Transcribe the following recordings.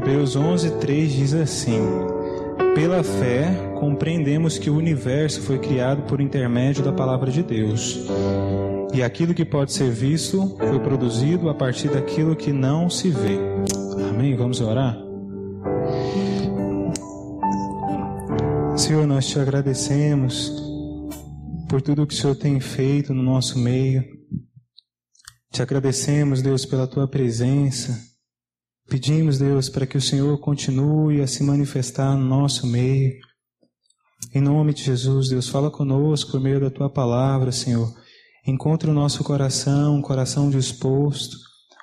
Hebreus 11, 3 diz assim: Pela fé, compreendemos que o universo foi criado por intermédio da palavra de Deus. E aquilo que pode ser visto foi produzido a partir daquilo que não se vê. Amém? Vamos orar? Senhor, nós te agradecemos por tudo que o Senhor tem feito no nosso meio. Te agradecemos, Deus, pela tua presença. Pedimos, Deus, para que o Senhor continue a se manifestar no nosso meio. Em nome de Jesus, Deus, fala conosco por meio da tua palavra, Senhor. Encontre o nosso coração, um coração disposto,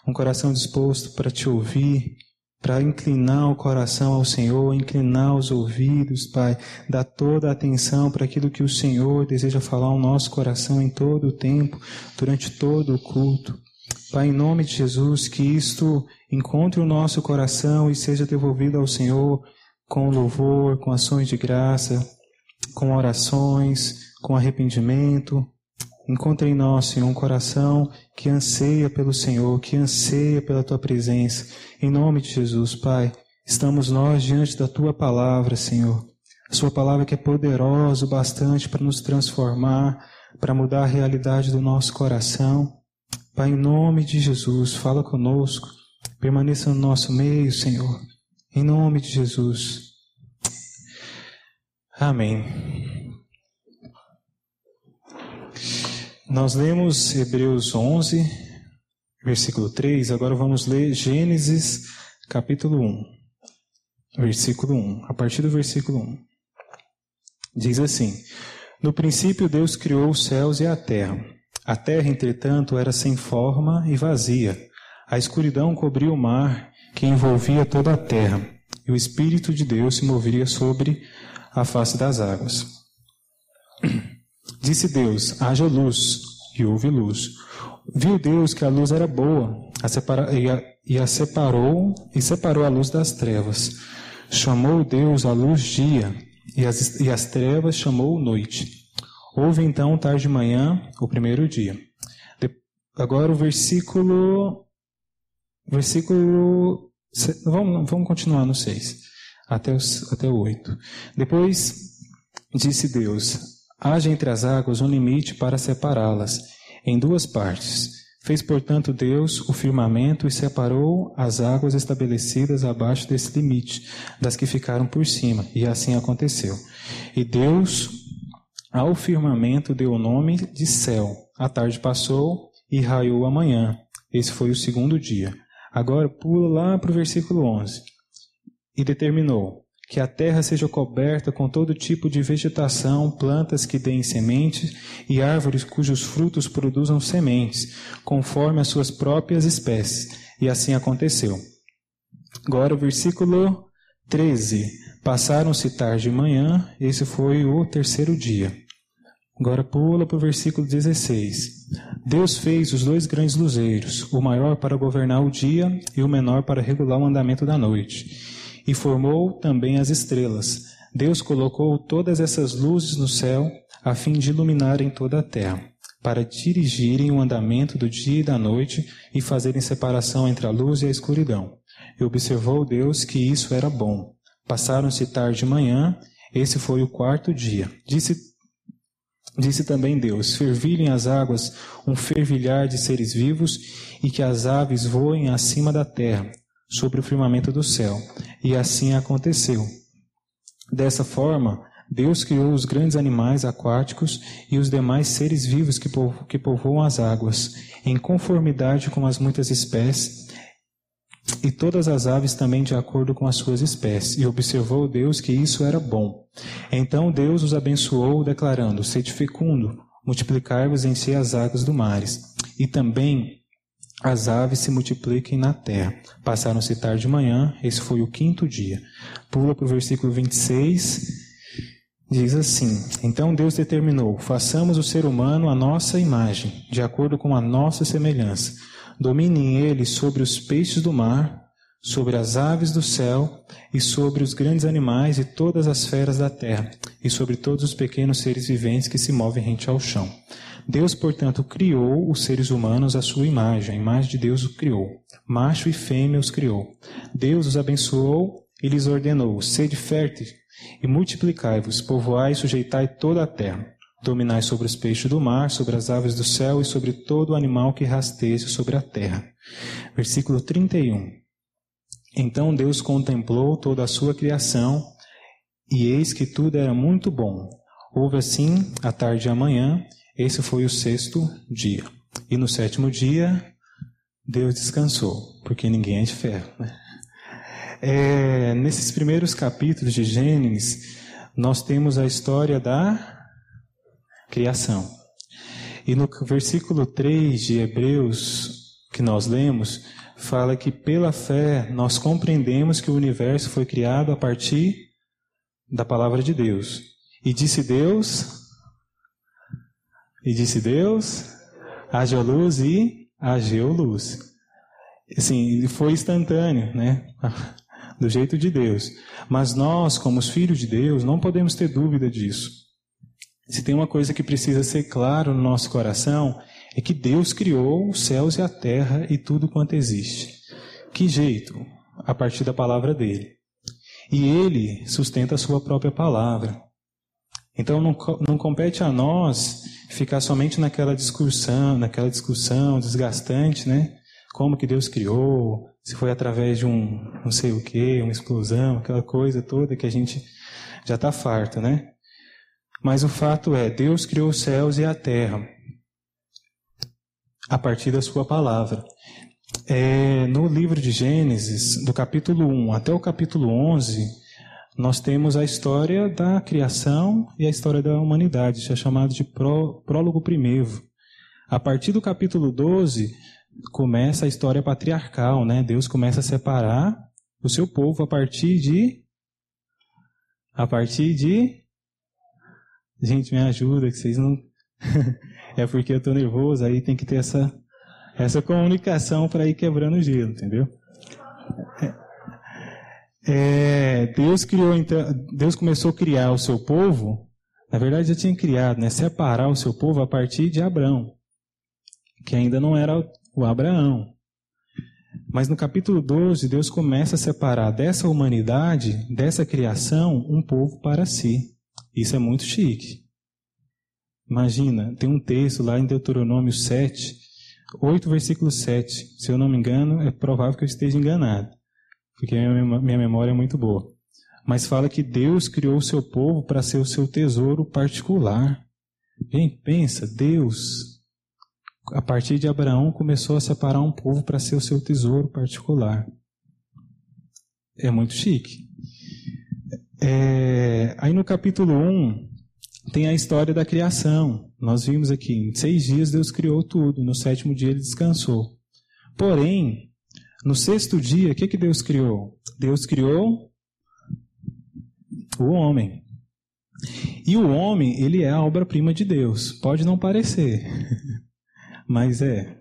um coração disposto para te ouvir, para inclinar o coração ao Senhor, inclinar os ouvidos, Pai, dar toda a atenção para aquilo que o Senhor deseja falar ao nosso coração em todo o tempo, durante todo o culto. Pai, em nome de Jesus, que isto encontre o nosso coração e seja devolvido ao Senhor com louvor, com ações de graça, com orações, com arrependimento, Encontre em nós, Senhor, um coração que anseia pelo Senhor, que anseia pela tua presença. Em nome de Jesus, Pai, estamos nós diante da tua palavra, Senhor. A sua palavra que é poderosa o bastante para nos transformar, para mudar a realidade do nosso coração. Pai, em nome de Jesus, fala conosco. Permaneça no nosso meio, Senhor. Em nome de Jesus. Amém. Nós lemos Hebreus 11, versículo 3, agora vamos ler Gênesis, capítulo 1, versículo 1. A partir do versículo 1. Diz assim: No princípio Deus criou os céus e a terra. A terra, entretanto, era sem forma e vazia. A escuridão cobria o mar que envolvia toda a terra, e o Espírito de Deus se movia sobre a face das águas. Disse Deus: haja luz, e houve luz. Viu Deus que a luz era boa, a separa, e, a, e a separou, e separou a luz das trevas. Chamou Deus a luz dia, e as, e as trevas chamou noite. Houve então tarde de manhã, o primeiro dia. De, agora o versículo. Versículo. Vamos, vamos continuar no 6, até, os, até o 8. Depois disse Deus: Haja entre as águas um limite para separá-las em duas partes. Fez, portanto, Deus o firmamento e separou as águas estabelecidas abaixo desse limite das que ficaram por cima, e assim aconteceu. E Deus ao firmamento deu o nome de céu. A tarde passou e raiou a manhã. Esse foi o segundo dia. Agora pula lá para o versículo 11. E determinou: que a terra seja coberta com todo tipo de vegetação, plantas que deem sementes e árvores cujos frutos produzam sementes, conforme as suas próprias espécies. E assim aconteceu. Agora o versículo 13. Passaram-se tarde e manhã, esse foi o terceiro dia. Agora pula para o versículo 16. Deus fez os dois grandes luzeiros, o maior para governar o dia e o menor para regular o andamento da noite e formou também as estrelas. Deus colocou todas essas luzes no céu a fim de iluminarem toda a terra, para dirigirem o andamento do dia e da noite e fazerem separação entre a luz e a escuridão. E observou Deus que isso era bom. Passaram-se tarde e manhã, esse foi o quarto dia. Disse Disse também Deus: Fervilhem as águas um fervilhar de seres vivos, e que as aves voem acima da terra, sobre o firmamento do céu. E assim aconteceu. Dessa forma, Deus criou os grandes animais aquáticos e os demais seres vivos que, povo, que povoam as águas, em conformidade com as muitas espécies, e todas as aves também de acordo com as suas espécies. E observou Deus que isso era bom. Então Deus os abençoou, declarando: Sede fecundo, multiplicai-vos em si as águas do mares, e também as aves se multipliquem na terra. Passaram-se tarde de manhã, esse foi o quinto dia. Pula para o versículo 26, diz assim: Então Deus determinou: façamos o ser humano à nossa imagem, de acordo com a nossa semelhança. Dominem eles sobre os peixes do mar, sobre as aves do céu, e sobre os grandes animais e todas as feras da terra, e sobre todos os pequenos seres viventes que se movem rente ao chão. Deus, portanto, criou os seres humanos à sua imagem, a imagem de Deus os criou. Macho e fêmea os criou. Deus os abençoou e lhes ordenou: sede férteis e multiplicai-vos, povoai e sujeitai toda a terra. Dominai sobre os peixes do mar, sobre as aves do céu e sobre todo animal que rasteja sobre a terra. Versículo 31. Então Deus contemplou toda a sua criação, e eis que tudo era muito bom. Houve assim a tarde e a manhã, esse foi o sexto dia. E no sétimo dia, Deus descansou, porque ninguém é de ferro. Né? É, nesses primeiros capítulos de Gênesis, nós temos a história da criação. E no versículo 3 de Hebreus, que nós lemos, fala que pela fé nós compreendemos que o universo foi criado a partir da palavra de Deus. E disse Deus, e disse Deus, haja luz e hagiu luz. Assim, foi instantâneo, né? Do jeito de Deus. Mas nós, como os filhos de Deus, não podemos ter dúvida disso. Se tem uma coisa que precisa ser claro no nosso coração, é que Deus criou os céus e a terra e tudo quanto existe. Que jeito? A partir da palavra dele. E ele sustenta a sua própria palavra. Então não, não compete a nós ficar somente naquela discussão, naquela discussão desgastante, né? Como que Deus criou, se foi através de um não sei o que, uma explosão, aquela coisa toda que a gente já está farto, né? Mas o fato é, Deus criou os céus e a terra a partir da sua palavra. É, no livro de Gênesis, do capítulo 1 até o capítulo 11, nós temos a história da criação e a história da humanidade, isso é chamado de pró, prólogo primeiro. A partir do capítulo 12, começa a história patriarcal, né? Deus começa a separar o seu povo a partir de a partir de Gente, me ajuda, que vocês não. é porque eu tô nervoso, aí tem que ter essa, essa comunicação para ir quebrando o gelo, entendeu? É, Deus criou então, Deus começou a criar o seu povo, na verdade já tinha criado, né? Separar o seu povo a partir de Abraão, que ainda não era o Abraão. Mas no capítulo 12, Deus começa a separar dessa humanidade, dessa criação, um povo para si. Isso é muito chique. Imagina, tem um texto lá em Deuteronômio 7, 8, versículo 7. Se eu não me engano, é provável que eu esteja enganado, porque minha memória é muito boa. Mas fala que Deus criou o seu povo para ser o seu tesouro particular. Gente, pensa, Deus, a partir de Abraão, começou a separar um povo para ser o seu tesouro particular. É muito chique. É, aí no capítulo 1 tem a história da criação. Nós vimos aqui, em seis dias Deus criou tudo, no sétimo dia ele descansou. Porém, no sexto dia, o que, que Deus criou? Deus criou o homem. E o homem, ele é a obra-prima de Deus. Pode não parecer, mas é.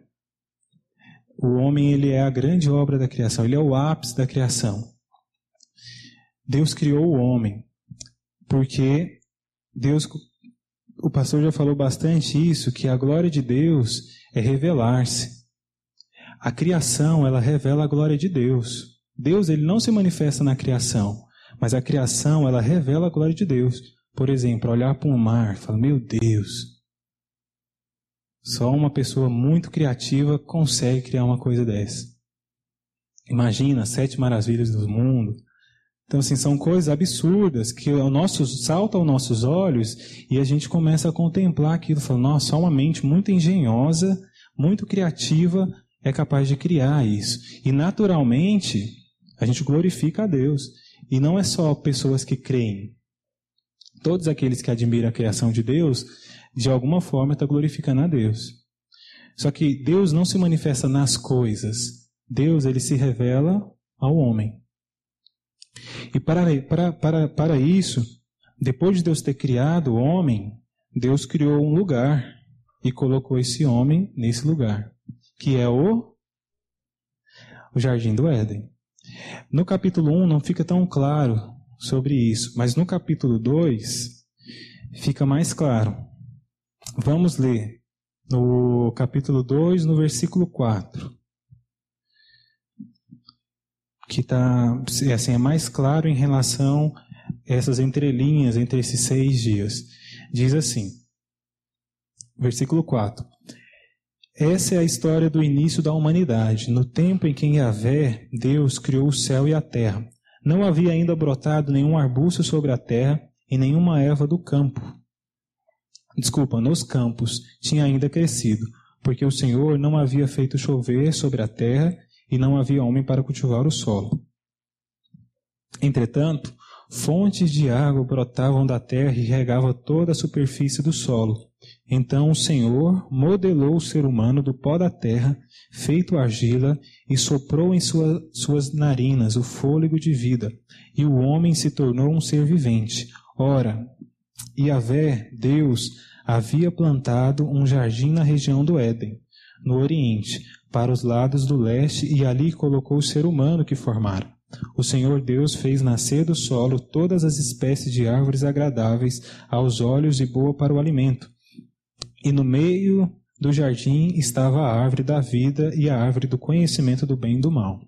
O homem, ele é a grande obra da criação, ele é o ápice da criação. Deus criou o homem, porque Deus, o pastor já falou bastante isso, que a glória de Deus é revelar-se. A criação, ela revela a glória de Deus. Deus, ele não se manifesta na criação, mas a criação, ela revela a glória de Deus. Por exemplo, olhar para um mar, falar, meu Deus, só uma pessoa muito criativa consegue criar uma coisa dessa. Imagina sete maravilhas do mundo, então, assim, são coisas absurdas que o nosso, saltam aos nossos olhos e a gente começa a contemplar aquilo, falando, nossa, só uma mente muito engenhosa, muito criativa é capaz de criar isso. E naturalmente, a gente glorifica a Deus. E não é só pessoas que creem. Todos aqueles que admiram a criação de Deus, de alguma forma está glorificando a Deus. Só que Deus não se manifesta nas coisas. Deus, ele se revela ao homem. E para, para, para, para isso, depois de Deus ter criado o homem, Deus criou um lugar e colocou esse homem nesse lugar, que é o, o Jardim do Éden. No capítulo 1 não fica tão claro sobre isso, mas no capítulo 2 fica mais claro. Vamos ler no capítulo 2, no versículo 4. Que tá, assim, é mais claro em relação a essas entrelinhas entre esses seis dias. Diz assim, versículo 4. Essa é a história do início da humanidade, no tempo em que Yahvé, Deus, criou o céu e a terra. Não havia ainda brotado nenhum arbusto sobre a terra e nenhuma erva do campo. Desculpa, nos campos tinha ainda crescido, porque o Senhor não havia feito chover sobre a terra e não havia homem para cultivar o solo. Entretanto, fontes de água brotavam da terra e regavam toda a superfície do solo. Então o Senhor modelou o ser humano do pó da terra, feito argila, e soprou em sua, suas narinas o fôlego de vida, e o homem se tornou um ser vivente. Ora, Yahvé, Deus, havia plantado um jardim na região do Éden, no Oriente, para os lados do leste, e ali colocou o ser humano que formara. O Senhor Deus fez nascer do solo todas as espécies de árvores agradáveis aos olhos e boa para o alimento e no meio do jardim estava a árvore da vida e a árvore do conhecimento do bem e do mal.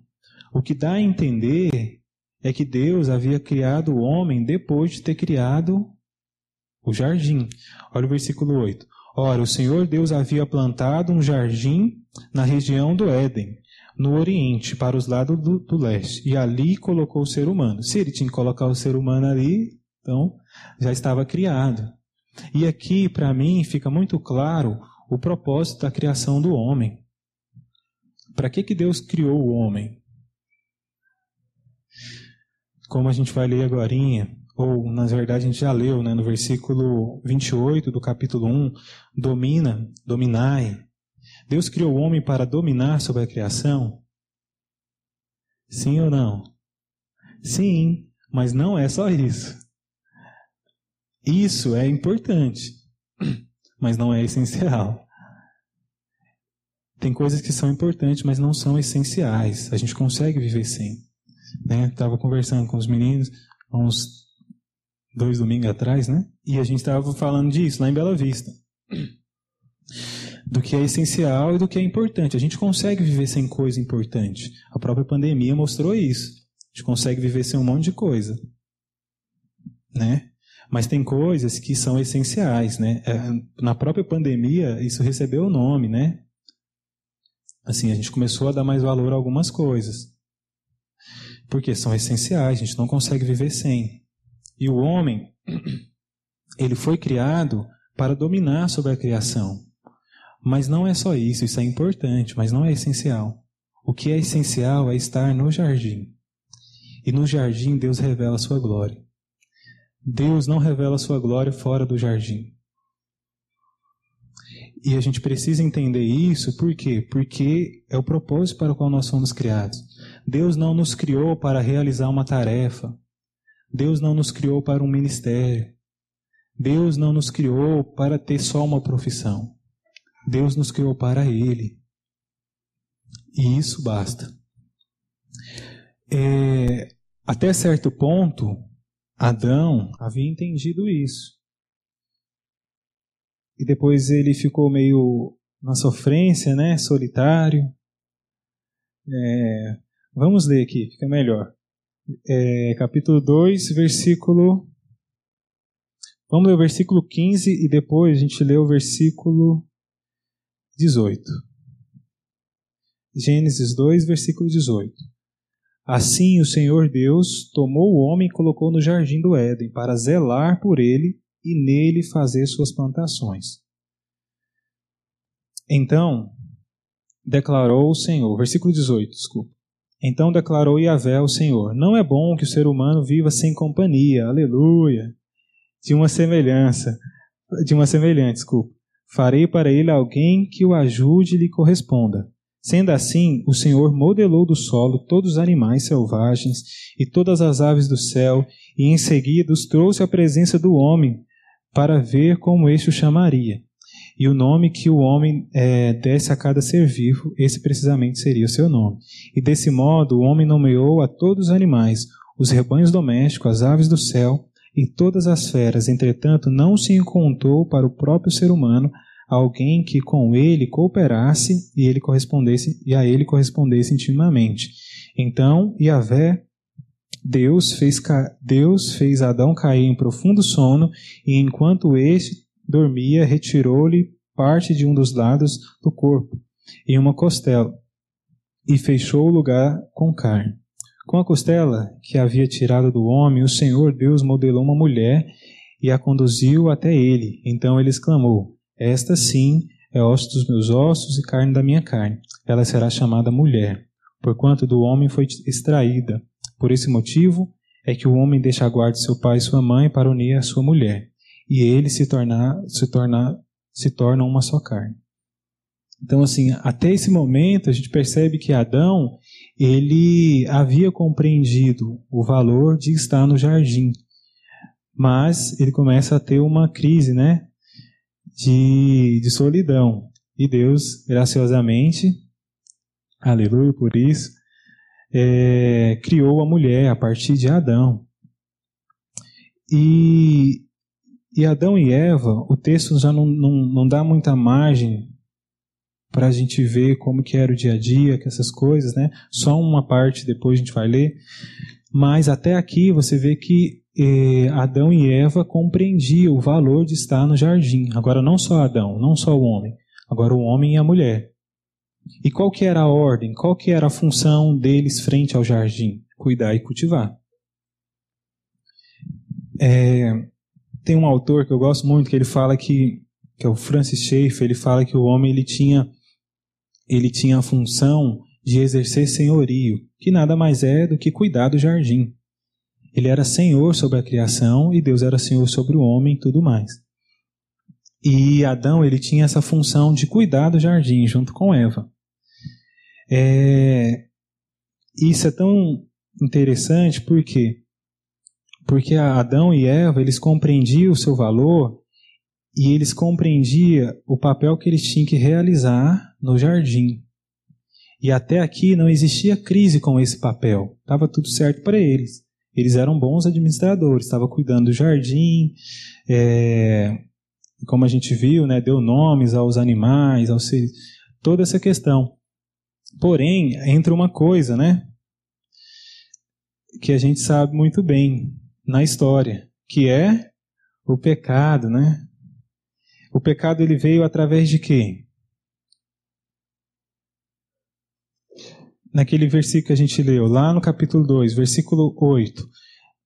O que dá a entender é que Deus havia criado o homem depois de ter criado o jardim. Olha o versículo 8. Ora, o Senhor Deus havia plantado um jardim na região do Éden, no Oriente, para os lados do, do leste, e ali colocou o ser humano. Se ele tinha que colocar o ser humano ali, então já estava criado. E aqui, para mim, fica muito claro o propósito da criação do homem. Para que, que Deus criou o homem? Como a gente vai ler agora, ou na verdade a gente já leu, né, no versículo 28 do capítulo 1, domina, dominai. Deus criou o homem para dominar sobre a criação? Sim ou não? Sim, mas não é só isso. Isso é importante, mas não é essencial. Tem coisas que são importantes, mas não são essenciais. A gente consegue viver sem. Né? Conversando com os meninos há uns dois domingos atrás, né? E a gente estava falando disso lá em Bela Vista. Do que é essencial e do que é importante. A gente consegue viver sem coisa importante. A própria pandemia mostrou isso. A gente consegue viver sem um monte de coisa. Né? Mas tem coisas que são essenciais, né? É, na própria pandemia, isso recebeu o nome, né? Assim, a gente começou a dar mais valor a algumas coisas. Porque são essenciais, a gente não consegue viver sem. E o homem, ele foi criado para dominar sobre a criação. Mas não é só isso, isso é importante, mas não é essencial. O que é essencial é estar no jardim. E no jardim Deus revela a sua glória. Deus não revela sua glória fora do jardim. E a gente precisa entender isso, por quê? Porque é o propósito para o qual nós somos criados. Deus não nos criou para realizar uma tarefa. Deus não nos criou para um ministério. Deus não nos criou para ter só uma profissão. Deus nos criou para Ele. E isso basta. É, até certo ponto, Adão havia entendido isso. E depois ele ficou meio na sofrência, né? Solitário. É, vamos ler aqui, fica melhor. É, capítulo 2, versículo. Vamos ler o versículo 15 e depois a gente lê o versículo 18. Gênesis 2, versículo 18. Assim o Senhor Deus tomou o homem e colocou no jardim do Éden para zelar por ele e nele fazer suas plantações. Então declarou o Senhor, versículo 18, desculpa. Então declarou Yahvé ao Senhor: Não é bom que o ser humano viva sem companhia, aleluia, de uma semelhança, de uma semelhante, desculpa. Farei para ele alguém que o ajude e lhe corresponda. Sendo assim, o Senhor modelou do solo todos os animais selvagens e todas as aves do céu, e em seguida os trouxe à presença do homem, para ver como este o chamaria. E o nome que o homem é, desse a cada ser vivo, esse precisamente seria o seu nome. E desse modo o homem nomeou a todos os animais, os rebanhos domésticos, as aves do céu e todas as feras. Entretanto, não se encontrou para o próprio ser humano alguém que com ele cooperasse e ele correspondesse e a ele correspondesse intimamente. Então, Yahvé Deus fez, Deus fez Adão cair em profundo sono e enquanto este dormia, retirou-lhe parte de um dos lados do corpo, em uma costela, e fechou o lugar com carne. Com a costela que havia tirado do homem, o Senhor Deus modelou uma mulher e a conduziu até ele. Então ele exclamou: Esta sim é osso dos meus ossos e carne da minha carne. Ela será chamada mulher, porquanto do homem foi extraída. Por esse motivo é que o homem deixa a guarda de seu pai e sua mãe para unir a sua mulher, e ele se tornar se tornar se tornam uma só carne. Então, assim, até esse momento a gente percebe que Adão ele havia compreendido o valor de estar no jardim, mas ele começa a ter uma crise, né, de, de solidão. E Deus, graciosamente, aleluia por isso, é, criou a mulher a partir de Adão. E e Adão e Eva, o texto já não, não, não dá muita margem para a gente ver como que era o dia a dia, que essas coisas, né? Só uma parte depois a gente vai ler. Mas até aqui você vê que eh, Adão e Eva compreendiam o valor de estar no jardim. Agora não só Adão, não só o homem, agora o homem e a mulher. E qual que era a ordem? Qual que era a função deles frente ao jardim? Cuidar e cultivar. É, tem um autor que eu gosto muito que ele fala que que é o Francis Schaeffer, ele fala que o homem ele tinha ele tinha a função de exercer senhorio, que nada mais é do que cuidar do jardim. Ele era senhor sobre a criação e Deus era senhor sobre o homem e tudo mais. E Adão ele tinha essa função de cuidar do jardim junto com Eva. É, isso é tão interessante porque porque Adão e Eva, eles compreendiam o seu valor e eles compreendiam o papel que eles tinham que realizar no jardim. E até aqui não existia crise com esse papel. Estava tudo certo para eles. Eles eram bons administradores, estavam cuidando do jardim, é, como a gente viu, né, deu nomes aos animais, aos seres, toda essa questão. Porém, entra uma coisa, né, que a gente sabe muito bem na história, que é o pecado, né? O pecado ele veio através de quê? Naquele versículo que a gente leu, lá no capítulo 2, versículo 8.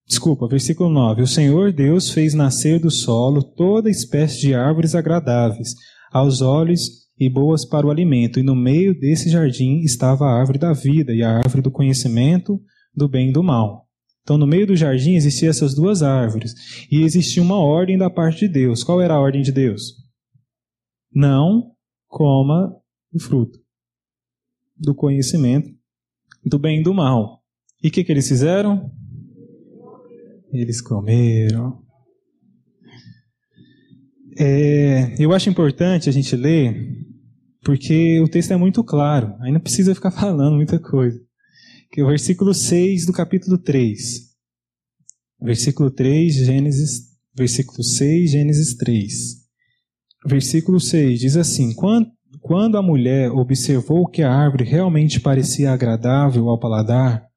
Desculpa, versículo 9. O Senhor Deus fez nascer do solo toda espécie de árvores agradáveis aos olhos e boas para o alimento, e no meio desse jardim estava a árvore da vida e a árvore do conhecimento do bem e do mal. Então, no meio do jardim existiam essas duas árvores. E existia uma ordem da parte de Deus. Qual era a ordem de Deus? Não coma o fruto do conhecimento do bem e do mal. E o que, que eles fizeram? Eles comeram. É, eu acho importante a gente ler, porque o texto é muito claro. Não precisa ficar falando muita coisa que é o versículo 6 do capítulo 3. Versículo 3, Gênesis, versículo 6, Gênesis 3. Versículo 6 diz assim: quando, a mulher observou que a árvore realmente parecia agradável ao paladar,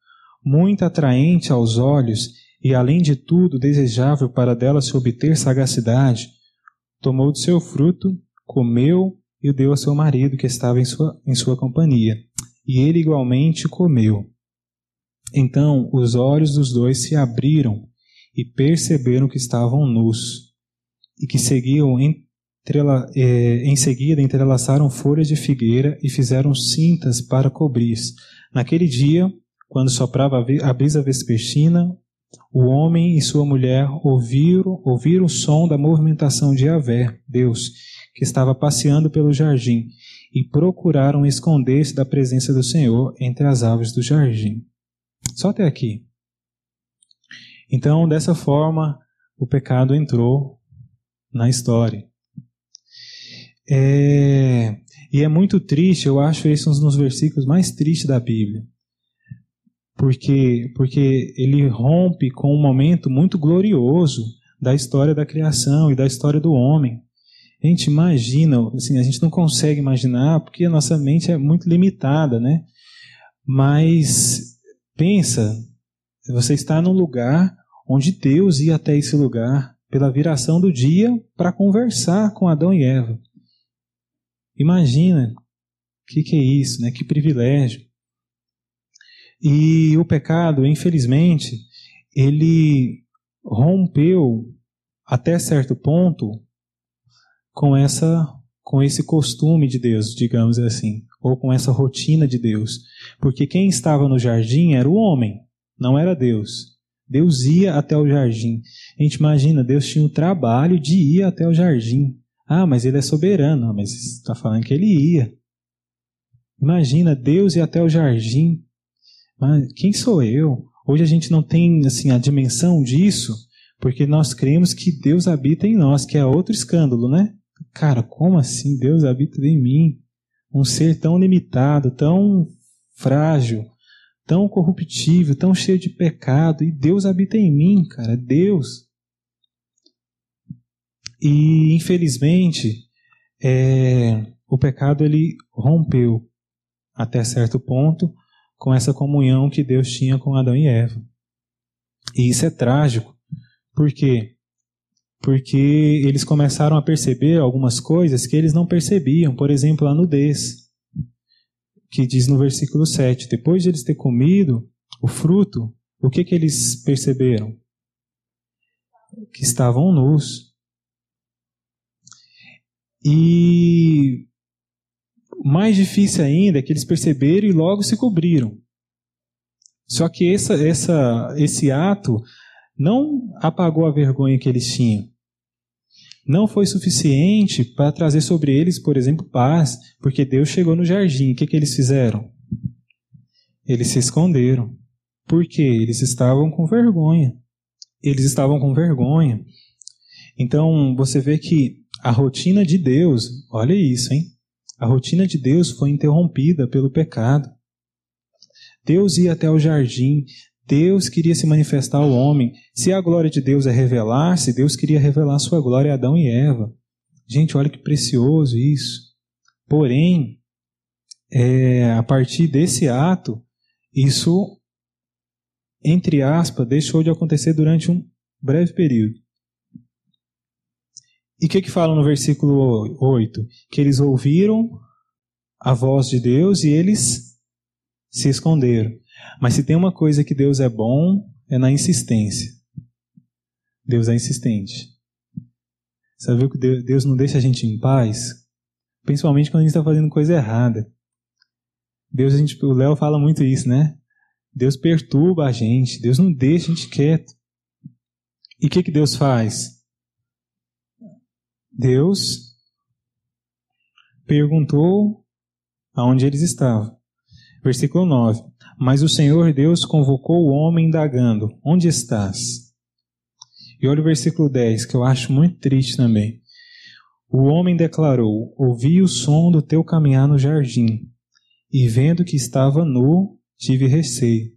muito atraente aos olhos e, além de tudo, desejável para dela se obter sagacidade, tomou do seu fruto, comeu e o deu a seu marido que estava em sua, em sua companhia. E ele igualmente comeu. Então os olhos dos dois se abriram e perceberam que estavam nus e que seguiam entrela, eh, em seguida entrelaçaram folhas de figueira e fizeram cintas para cobrir. Naquele dia, quando soprava a brisa vespertina, o homem e sua mulher ouviram, ouviram o som da movimentação de Avé, Deus, que estava passeando pelo jardim, e procuraram esconder-se da presença do Senhor entre as árvores do jardim. Só até aqui. Então, dessa forma, o pecado entrou na história. É, e é muito triste, eu acho esse um dos versículos mais tristes da Bíblia. Porque, porque ele rompe com um momento muito glorioso da história da criação e da história do homem. A gente imagina, assim, a gente não consegue imaginar porque a nossa mente é muito limitada, né? Mas pensa, você está num lugar onde Deus ia até esse lugar pela viração do dia para conversar com Adão e Eva. Imagina, o que, que é isso, né? Que privilégio. E o pecado, infelizmente, ele rompeu até certo ponto com essa com esse costume de Deus, digamos assim, ou com essa rotina de Deus. Porque quem estava no jardim era o homem, não era Deus. Deus ia até o jardim. A gente imagina, Deus tinha o trabalho de ir até o jardim. Ah, mas ele é soberano. Ah, mas está falando que ele ia. Imagina, Deus ir até o jardim. Mas quem sou eu? Hoje a gente não tem assim a dimensão disso, porque nós cremos que Deus habita em nós, que é outro escândalo, né? Cara, como assim Deus habita em mim? Um ser tão limitado, tão frágil, tão corruptível, tão cheio de pecado, e Deus habita em mim, cara, é Deus. E infelizmente, é, o pecado ele rompeu até certo ponto com essa comunhão que Deus tinha com Adão e Eva. E isso é trágico, por quê? Porque eles começaram a perceber algumas coisas que eles não percebiam, por exemplo, a nudez, que diz no versículo 7: depois de eles ter comido o fruto, o que, que eles perceberam? Que estavam nus. E mais difícil ainda é que eles perceberam e logo se cobriram. Só que essa, essa, esse ato não apagou a vergonha que eles tinham. Não foi suficiente para trazer sobre eles, por exemplo, paz, porque Deus chegou no jardim. O que, que eles fizeram? Eles se esconderam. Por quê? Eles estavam com vergonha. Eles estavam com vergonha. Então, você vê que a rotina de Deus, olha isso, hein? A rotina de Deus foi interrompida pelo pecado. Deus ia até o jardim, Deus queria se manifestar ao homem. Se a glória de Deus é revelar-se, Deus queria revelar sua glória a Adão e Eva. Gente, olha que precioso isso. Porém, é, a partir desse ato, isso, entre aspas, deixou de acontecer durante um breve período. E o que, que fala no versículo 8? Que eles ouviram a voz de Deus e eles se esconderam. Mas se tem uma coisa que Deus é bom, é na insistência. Deus é insistente. Sabe que Deus não deixa a gente em paz? Principalmente quando a gente está fazendo coisa errada. Deus, a gente, o Léo fala muito isso, né? Deus perturba a gente, Deus não deixa a gente quieto. E o que, que Deus faz? Deus perguntou aonde eles estavam. Versículo 9. Mas o Senhor Deus convocou o homem indagando: Onde estás? E olha o versículo 10, que eu acho muito triste também. O homem declarou: Ouvi o som do teu caminhar no jardim, e vendo que estava nu, tive receio.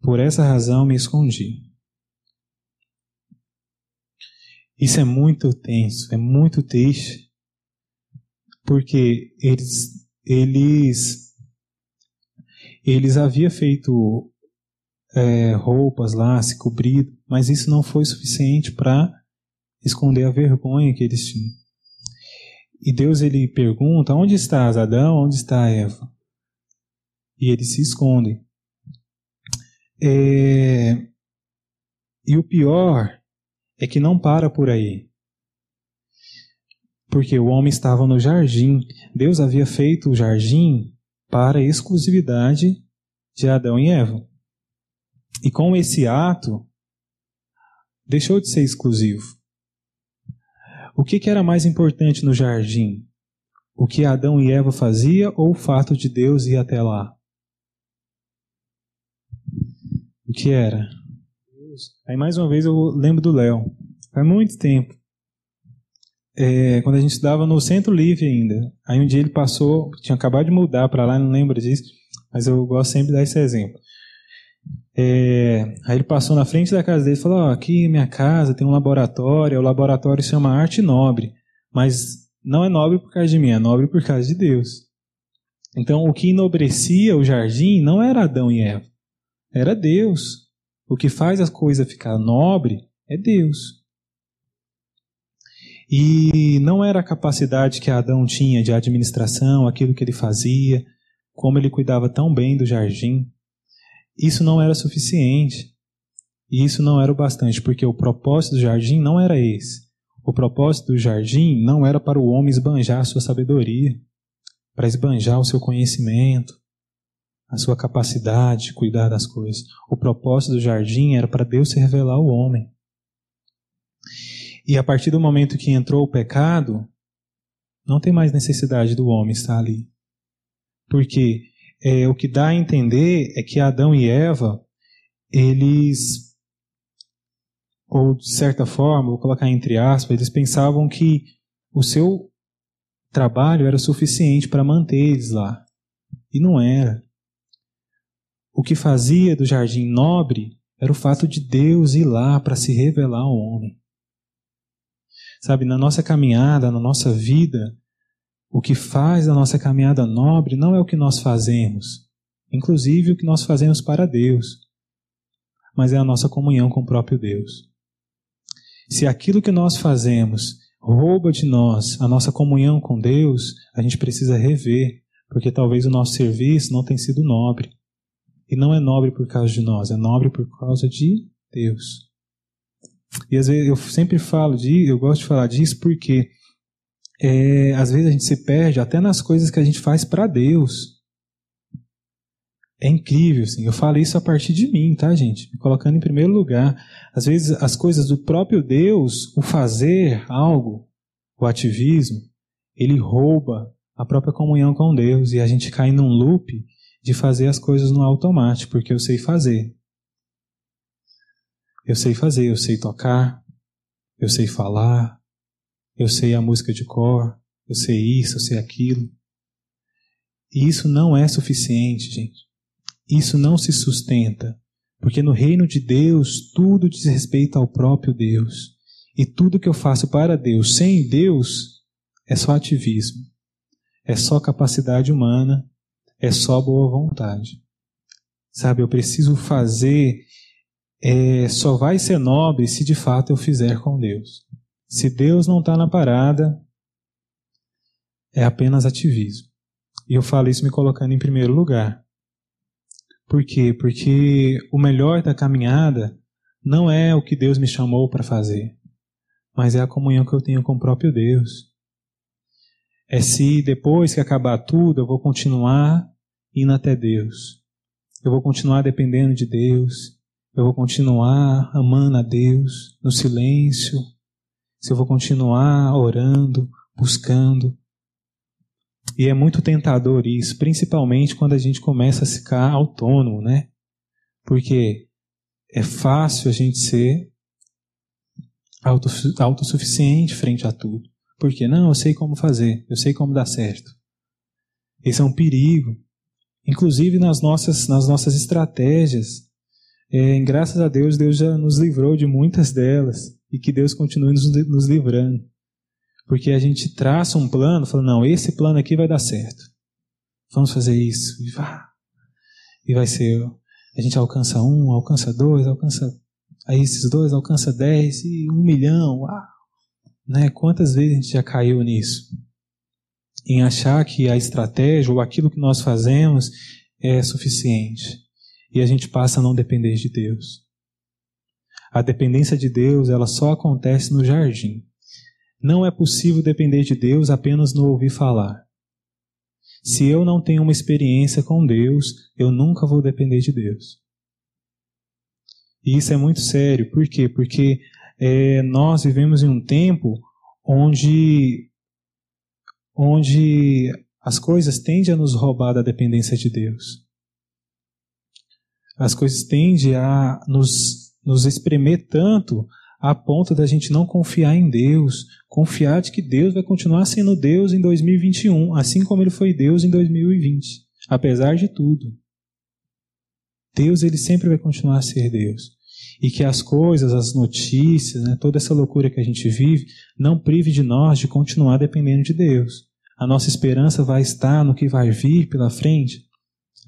Por essa razão me escondi. Isso é muito tenso, é muito triste, porque eles, eles eles haviam feito é, roupas lá, se cobrido, mas isso não foi suficiente para esconder a vergonha que eles tinham. E Deus ele pergunta: onde está Adão? Onde está Eva? E eles se escondem. É... E o pior é que não para por aí. Porque o homem estava no jardim. Deus havia feito o jardim para a exclusividade de Adão e Eva. E com esse ato, deixou de ser exclusivo. O que, que era mais importante no jardim? O que Adão e Eva faziam ou o fato de Deus ir até lá? O que era? Aí mais uma vez eu lembro do Léo. Faz muito tempo é, quando a gente estudava no Centro Livre ainda. Aí um dia ele passou, tinha acabado de mudar para lá, não lembro disso, mas eu gosto sempre de dar esse exemplo. É, aí ele passou na frente da casa dele e falou: oh, aqui minha casa tem um laboratório, o laboratório se chama Arte Nobre. Mas não é nobre por causa de mim, é nobre por causa de Deus. Então, o que enobrecia o jardim não era Adão e Eva, era Deus. O que faz a coisa ficar nobre é Deus. E não era a capacidade que Adão tinha de administração, aquilo que ele fazia, como ele cuidava tão bem do jardim. Isso não era suficiente. E isso não era o bastante, porque o propósito do jardim não era esse. O propósito do jardim não era para o homem esbanjar a sua sabedoria, para esbanjar o seu conhecimento, a sua capacidade de cuidar das coisas. O propósito do jardim era para Deus se revelar ao homem. E a partir do momento que entrou o pecado, não tem mais necessidade do homem estar ali. Porque é, o que dá a entender é que Adão e Eva, eles, ou de certa forma, vou colocar entre aspas, eles pensavam que o seu trabalho era suficiente para manter eles lá. E não era. O que fazia do jardim nobre era o fato de Deus ir lá para se revelar ao homem. Sabe, na nossa caminhada, na nossa vida, o que faz a nossa caminhada nobre não é o que nós fazemos, inclusive o que nós fazemos para Deus, mas é a nossa comunhão com o próprio Deus. Se aquilo que nós fazemos rouba de nós a nossa comunhão com Deus, a gente precisa rever, porque talvez o nosso serviço não tenha sido nobre. E não é nobre por causa de nós, é nobre por causa de Deus. E às vezes eu sempre falo de, eu gosto de falar disso porque é, às vezes a gente se perde até nas coisas que a gente faz para Deus. É incrível, assim. Eu falo isso a partir de mim, tá, gente? Me colocando em primeiro lugar. Às vezes as coisas do próprio Deus, o fazer algo, o ativismo, ele rouba a própria comunhão com Deus e a gente cai num loop de fazer as coisas no automático, porque eu sei fazer. Eu sei fazer, eu sei tocar, eu sei falar, eu sei a música de cor, eu sei isso, eu sei aquilo. E isso não é suficiente, gente. Isso não se sustenta, porque no reino de Deus tudo diz respeito ao próprio Deus. E tudo que eu faço para Deus sem Deus é só ativismo, é só capacidade humana, é só boa vontade. Sabe, eu preciso fazer é, só vai ser nobre se de fato eu fizer com Deus. Se Deus não está na parada, é apenas ativismo. E eu falo isso me colocando em primeiro lugar. Por quê? Porque o melhor da caminhada não é o que Deus me chamou para fazer, mas é a comunhão que eu tenho com o próprio Deus. É se depois que acabar tudo eu vou continuar indo até Deus. Eu vou continuar dependendo de Deus. Eu vou continuar amando a Deus no silêncio, se eu vou continuar orando, buscando. E é muito tentador isso, principalmente quando a gente começa a ficar autônomo, né? Porque é fácil a gente ser autossuficiente frente a tudo. Porque não, eu sei como fazer, eu sei como dar certo. Esse é um perigo. Inclusive nas nossas, nas nossas estratégias é, graças a Deus, Deus já nos livrou de muitas delas e que Deus continue nos, nos livrando. Porque a gente traça um plano, fala, não, esse plano aqui vai dar certo. Vamos fazer isso. E, vá. e vai ser. A gente alcança um, alcança dois, alcança. Aí esses dois alcança dez e um milhão. Uau. Né? Quantas vezes a gente já caiu nisso? Em achar que a estratégia ou aquilo que nós fazemos é suficiente e a gente passa a não depender de Deus. A dependência de Deus, ela só acontece no jardim. Não é possível depender de Deus apenas no ouvir falar. Se eu não tenho uma experiência com Deus, eu nunca vou depender de Deus. E isso é muito sério. Por quê? Porque é, nós vivemos em um tempo onde, onde as coisas tendem a nos roubar da dependência de Deus as coisas tendem a nos, nos espremer tanto a ponto da gente não confiar em Deus, confiar de que Deus vai continuar sendo Deus em 2021, assim como ele foi Deus em 2020, apesar de tudo. Deus ele sempre vai continuar a ser Deus. e que as coisas, as notícias, né, toda essa loucura que a gente vive, não prive de nós de continuar dependendo de Deus. A nossa esperança vai estar no que vai vir pela frente.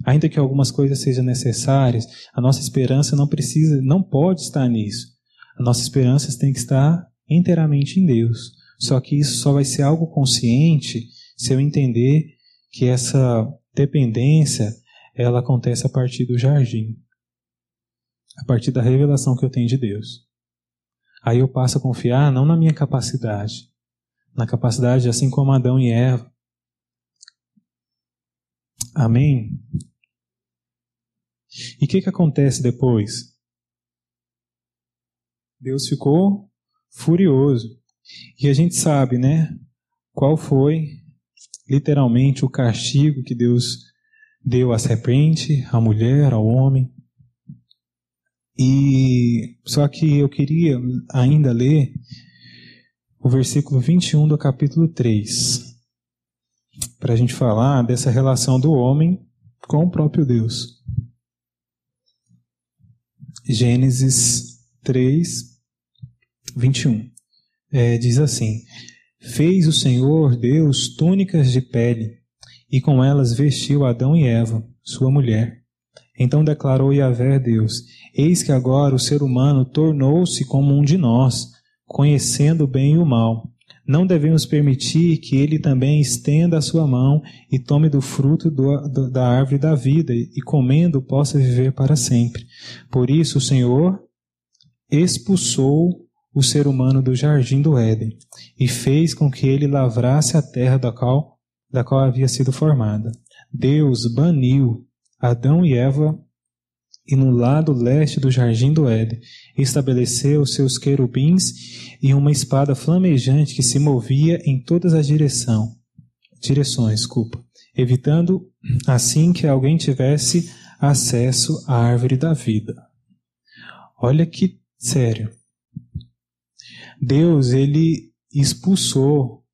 Ainda que algumas coisas sejam necessárias, a nossa esperança não precisa, não pode estar nisso. A nossa esperança tem que estar inteiramente em Deus. Só que isso só vai ser algo consciente se eu entender que essa dependência ela acontece a partir do jardim a partir da revelação que eu tenho de Deus. Aí eu passo a confiar não na minha capacidade, na capacidade assim como Adão e Eva. Amém? E o que, que acontece depois? Deus ficou furioso. E a gente sabe, né? Qual foi literalmente o castigo que Deus deu à serpente, à mulher, ao homem. E só que eu queria ainda ler o versículo 21 do capítulo 3, para a gente falar dessa relação do homem com o próprio Deus. Gênesis 3, 21. É, diz assim: Fez o Senhor Deus túnicas de pele, e com elas vestiu Adão e Eva, sua mulher. Então declarou Yahvé Deus: Eis que agora o ser humano tornou-se como um de nós, conhecendo o bem e o mal. Não devemos permitir que ele também estenda a sua mão e tome do fruto do, do, da árvore da vida e, comendo, possa viver para sempre. Por isso o Senhor expulsou o ser humano do jardim do Éden e fez com que ele lavrasse a terra da qual, da qual havia sido formada. Deus baniu Adão e Eva e no lado leste do jardim do Éden estabeleceu seus querubins e uma espada flamejante que se movia em todas as direção, direções, desculpa, evitando assim que alguém tivesse acesso à árvore da vida. Olha que sério. Deus ele expulsou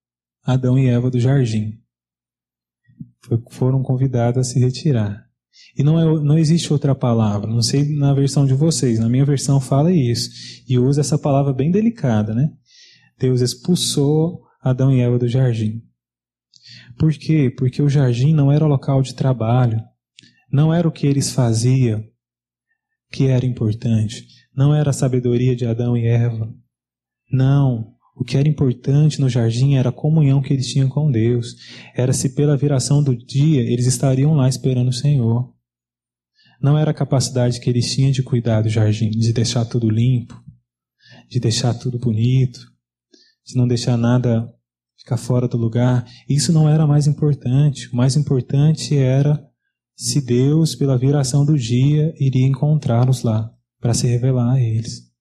Adão e Eva do jardim. Foram convidados a se retirar. E não, é, não existe outra palavra. Não sei na versão de vocês. Na minha versão fala isso. E usa essa palavra bem delicada, né? Deus expulsou Adão e Eva do jardim. Por quê? Porque o jardim não era o local de trabalho. Não era o que eles faziam que era importante. Não era a sabedoria de Adão e Eva. Não. O que era importante no jardim era a comunhão que eles tinham com Deus. Era se pela viração do dia eles estariam lá esperando o Senhor. Não era a capacidade que eles tinham de cuidar do jardim, de deixar tudo limpo, de deixar tudo bonito, de não deixar nada ficar fora do lugar. Isso não era mais importante. O mais importante era se Deus, pela viração do dia, iria encontrá-los lá para se revelar a eles.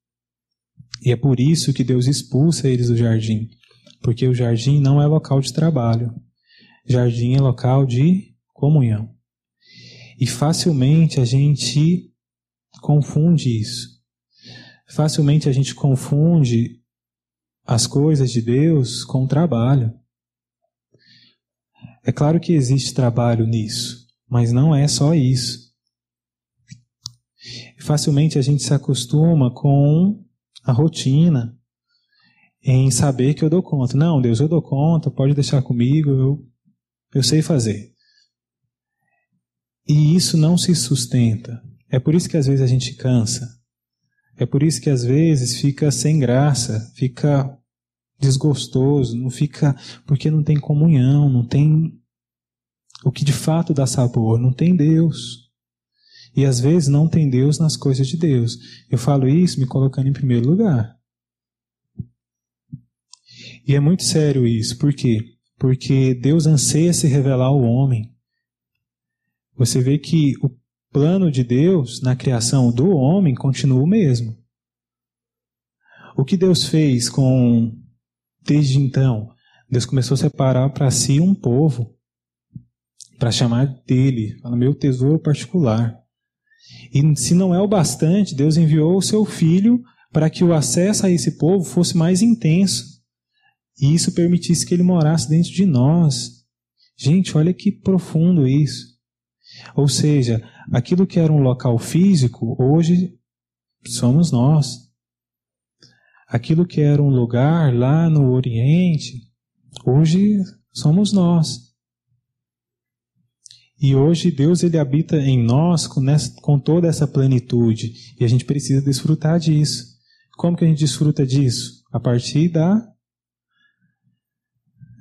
E é por isso que Deus expulsa eles do jardim, porque o jardim não é local de trabalho. Jardim é local de comunhão. E facilmente a gente confunde isso. Facilmente a gente confunde as coisas de Deus com o trabalho. É claro que existe trabalho nisso, mas não é só isso. Facilmente a gente se acostuma com a rotina, em saber que eu dou conta. Não, Deus, eu dou conta, pode deixar comigo, eu, eu sei fazer. E isso não se sustenta. É por isso que às vezes a gente cansa. É por isso que às vezes fica sem graça, fica desgostoso, não fica porque não tem comunhão, não tem o que de fato dá sabor, não tem Deus. E às vezes não tem Deus nas coisas de Deus. Eu falo isso me colocando em primeiro lugar. E é muito sério isso, por quê? Porque Deus anseia se revelar ao homem você vê que o plano de Deus na criação do homem continua o mesmo. O que Deus fez com desde então? Deus começou a separar para si um povo para chamar dele, fala meu tesouro particular. E se não é o bastante, Deus enviou o seu filho para que o acesso a esse povo fosse mais intenso. E isso permitisse que ele morasse dentro de nós. Gente, olha que profundo isso. Ou seja, aquilo que era um local físico, hoje somos nós. Aquilo que era um lugar lá no Oriente, hoje somos nós. E hoje Deus ele habita em nós com, nessa, com toda essa plenitude e a gente precisa desfrutar disso. Como que a gente desfruta disso? A partir da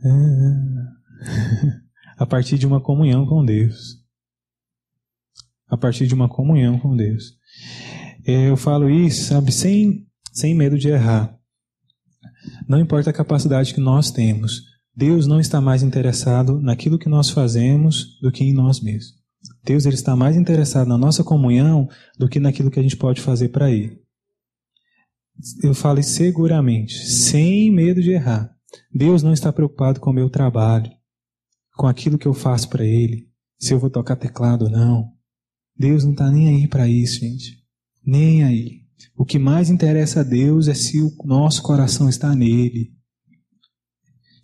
a partir de uma comunhão com Deus. A partir de uma comunhão com Deus. É, eu falo isso, sabe, sem, sem medo de errar. Não importa a capacidade que nós temos, Deus não está mais interessado naquilo que nós fazemos do que em nós mesmos. Deus ele está mais interessado na nossa comunhão do que naquilo que a gente pode fazer para Ele. Eu falo seguramente, sem medo de errar. Deus não está preocupado com o meu trabalho, com aquilo que eu faço para Ele, se eu vou tocar teclado ou não. Deus não está nem aí para isso, gente. Nem aí. O que mais interessa a Deus é se o nosso coração está nele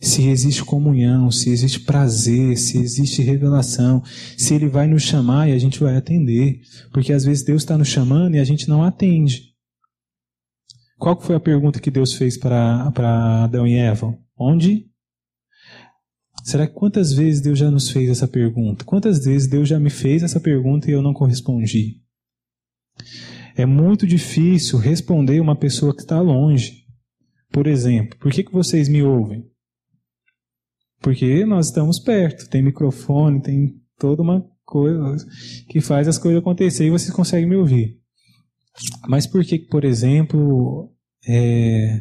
se existe comunhão, se existe prazer, se existe revelação, se Ele vai nos chamar e a gente vai atender. Porque às vezes Deus está nos chamando e a gente não atende. Qual foi a pergunta que Deus fez para Adão e Eva? Onde? Será que quantas vezes Deus já nos fez essa pergunta? Quantas vezes Deus já me fez essa pergunta e eu não correspondi? É muito difícil responder uma pessoa que está longe. Por exemplo, por que, que vocês me ouvem? Porque nós estamos perto, tem microfone, tem toda uma coisa que faz as coisas acontecer e vocês conseguem me ouvir. Mas por que, por exemplo, é,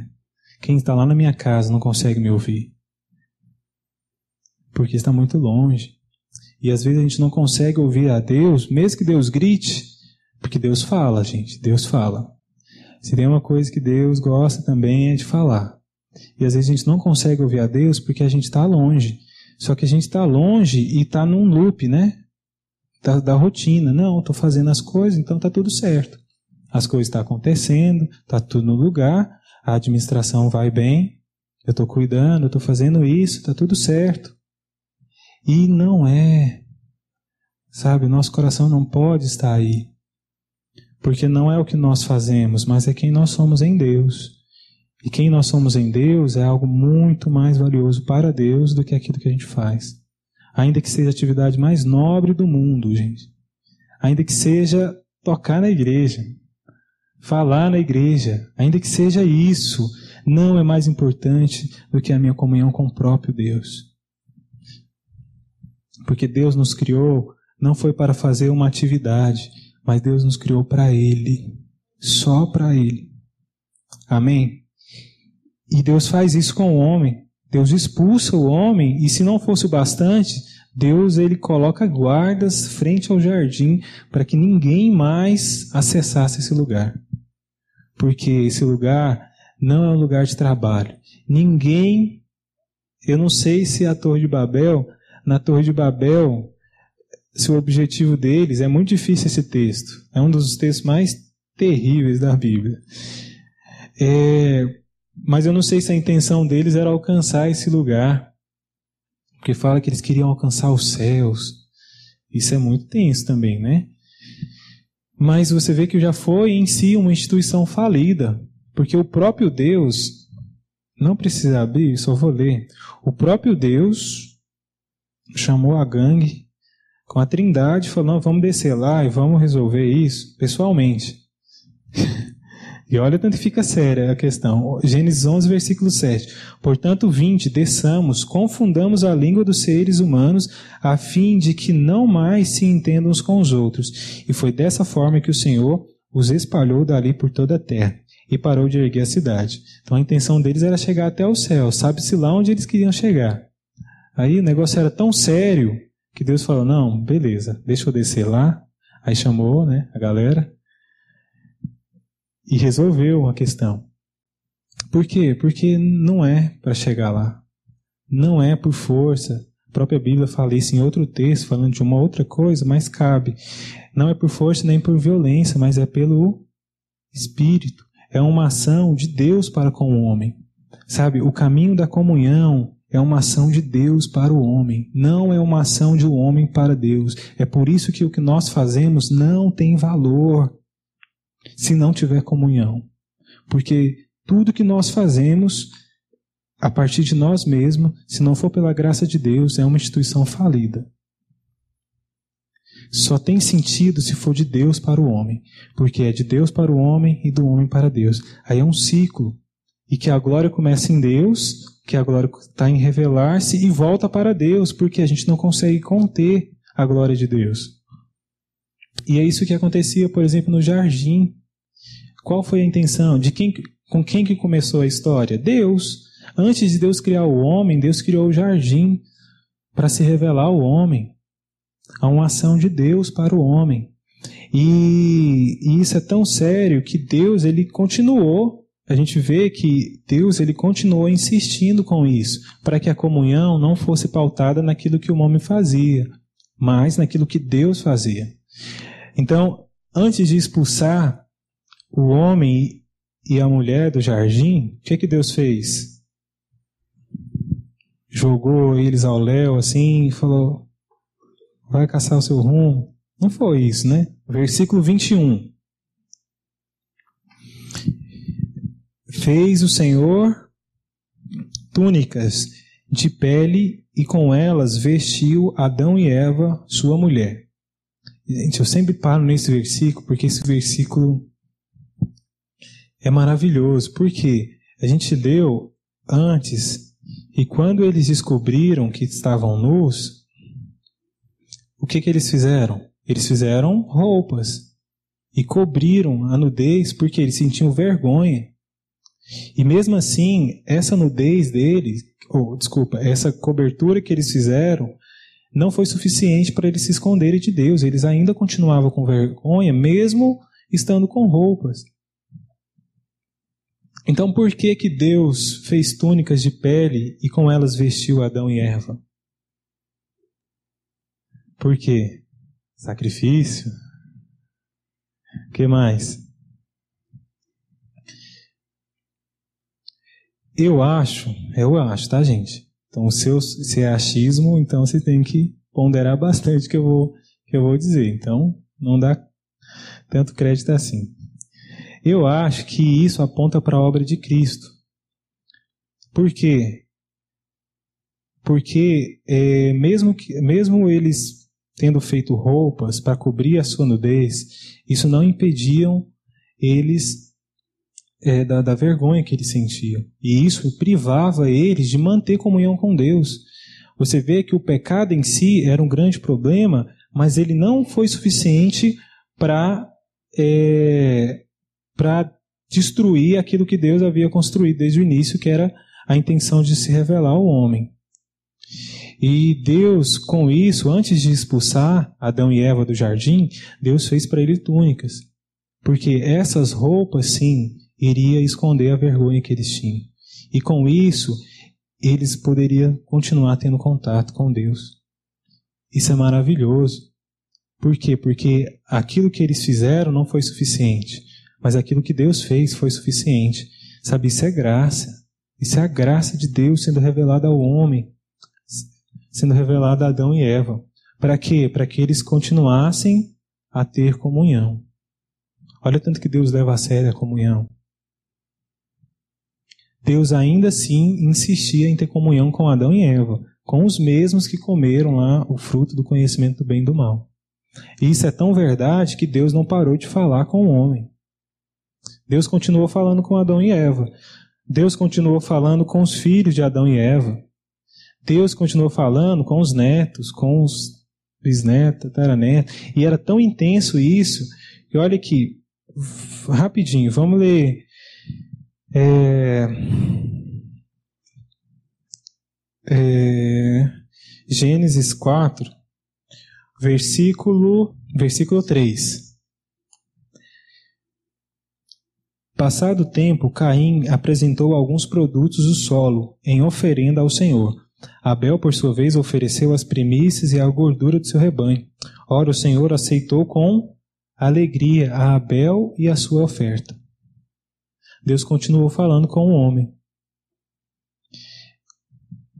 quem está lá na minha casa não consegue me ouvir? Porque está muito longe. E às vezes a gente não consegue ouvir a Deus, mesmo que Deus grite, porque Deus fala, gente, Deus fala. Se tem uma coisa que Deus gosta também é de falar. E às vezes a gente não consegue ouvir a Deus porque a gente está longe. Só que a gente está longe e está num loop, né? Da, da rotina. Não, estou fazendo as coisas, então está tudo certo. As coisas estão tá acontecendo, está tudo no lugar, a administração vai bem, eu estou cuidando, estou fazendo isso, está tudo certo. E não é. Sabe, nosso coração não pode estar aí. Porque não é o que nós fazemos, mas é quem nós somos em Deus. E quem nós somos em Deus é algo muito mais valioso para Deus do que aquilo que a gente faz. Ainda que seja a atividade mais nobre do mundo, gente. Ainda que seja tocar na igreja, falar na igreja, ainda que seja isso, não é mais importante do que a minha comunhão com o próprio Deus. Porque Deus nos criou não foi para fazer uma atividade, mas Deus nos criou para Ele, só para Ele. Amém? E Deus faz isso com o homem. Deus expulsa o homem e se não fosse o bastante, Deus ele coloca guardas frente ao jardim para que ninguém mais acessasse esse lugar. Porque esse lugar não é um lugar de trabalho. Ninguém, eu não sei se a Torre de Babel, na Torre de Babel, se o objetivo deles é muito difícil esse texto. É um dos textos mais terríveis da Bíblia. É, mas eu não sei se a intenção deles era alcançar esse lugar. Porque fala que eles queriam alcançar os céus. Isso é muito tenso também, né? Mas você vê que já foi em si uma instituição falida. Porque o próprio Deus, não precisa abrir, só vou ler. O próprio Deus chamou a gangue com a trindade falou: vamos descer lá e vamos resolver isso pessoalmente. E olha tanto fica séria a questão. Gênesis 11, versículo 7. Portanto, vinte, desçamos, confundamos a língua dos seres humanos, a fim de que não mais se entendam uns com os outros. E foi dessa forma que o Senhor os espalhou dali por toda a terra e parou de erguer a cidade. Então a intenção deles era chegar até o céu, sabe-se lá onde eles queriam chegar. Aí o negócio era tão sério que Deus falou: não, beleza, deixa eu descer lá. Aí chamou né, a galera e resolveu a questão. Por quê? Porque não é para chegar lá. Não é por força. A própria Bíblia fala isso em outro texto, falando de uma outra coisa, mas cabe. Não é por força nem por violência, mas é pelo Espírito. É uma ação de Deus para com o homem. Sabe, o caminho da comunhão é uma ação de Deus para o homem, não é uma ação de um homem para Deus. É por isso que o que nós fazemos não tem valor. Se não tiver comunhão. Porque tudo que nós fazemos a partir de nós mesmos, se não for pela graça de Deus, é uma instituição falida. Só tem sentido se for de Deus para o homem, porque é de Deus para o homem e do homem para Deus. Aí é um ciclo. E que a glória começa em Deus, que a glória está em revelar-se e volta para Deus, porque a gente não consegue conter a glória de Deus. E é isso que acontecia, por exemplo, no jardim. Qual foi a intenção? De quem, com quem que começou a história? Deus. Antes de Deus criar o homem, Deus criou o jardim para se revelar ao homem. Há uma ação de Deus para o homem. E, e, isso é tão sério que Deus ele continuou. A gente vê que Deus ele continuou insistindo com isso, para que a comunhão não fosse pautada naquilo que o homem fazia, mas naquilo que Deus fazia. Então, antes de expulsar o homem e a mulher do jardim, o que, que Deus fez? jogou eles ao léu assim e falou: vai caçar o seu rumo. Não foi isso, né? Versículo 21. Fez o Senhor túnicas de pele e com elas vestiu Adão e Eva, sua mulher. Gente, eu sempre paro nesse versículo porque esse versículo é maravilhoso. Porque a gente leu antes e quando eles descobriram que estavam nus, o que, que eles fizeram? Eles fizeram roupas e cobriram a nudez porque eles sentiam vergonha. E mesmo assim, essa nudez deles, ou desculpa, essa cobertura que eles fizeram, não foi suficiente para eles se esconderem de Deus. Eles ainda continuavam com vergonha, mesmo estando com roupas. Então, por que que Deus fez túnicas de pele e com elas vestiu Adão e Eva? Por quê? Sacrifício? O que mais? Eu acho, eu acho, tá, gente? Então, o seu, se é achismo, então você tem que ponderar bastante que eu vou, que eu vou dizer. Então, não dá tanto crédito assim. Eu acho que isso aponta para a obra de Cristo. Por quê? Porque é, mesmo, que, mesmo eles tendo feito roupas para cobrir a sua nudez, isso não impediam eles é, da, da vergonha que eles sentiam. E isso privava eles de manter comunhão com Deus. Você vê que o pecado em si era um grande problema, mas ele não foi suficiente para é, para destruir aquilo que Deus havia construído desde o início, que era a intenção de se revelar ao homem. E Deus, com isso, antes de expulsar Adão e Eva do jardim, Deus fez para ele túnicas. Porque essas roupas, sim, iria esconder a vergonha que eles tinham. E com isso, eles poderiam continuar tendo contato com Deus. Isso é maravilhoso. Por quê? Porque aquilo que eles fizeram não foi suficiente. Mas aquilo que Deus fez foi suficiente. Sabe, isso é graça. Isso é a graça de Deus sendo revelada ao homem, sendo revelada a Adão e Eva. Para quê? Para que eles continuassem a ter comunhão. Olha tanto que Deus leva a sério a comunhão. Deus ainda assim insistia em ter comunhão com Adão e Eva, com os mesmos que comeram lá o fruto do conhecimento do bem e do mal. E isso é tão verdade que Deus não parou de falar com o homem. Deus continuou falando com Adão e Eva. Deus continuou falando com os filhos de Adão e Eva. Deus continuou falando com os netos, com os bisnetos, taranetos. E era tão intenso isso, que olha aqui, rapidinho, vamos ler. É, é, Gênesis 4, versículo, versículo 3. Passado o tempo, Caim apresentou alguns produtos do solo em oferenda ao Senhor. Abel, por sua vez, ofereceu as primícias e a gordura do seu rebanho. Ora, o Senhor aceitou com alegria a Abel e a sua oferta. Deus continuou falando com o homem.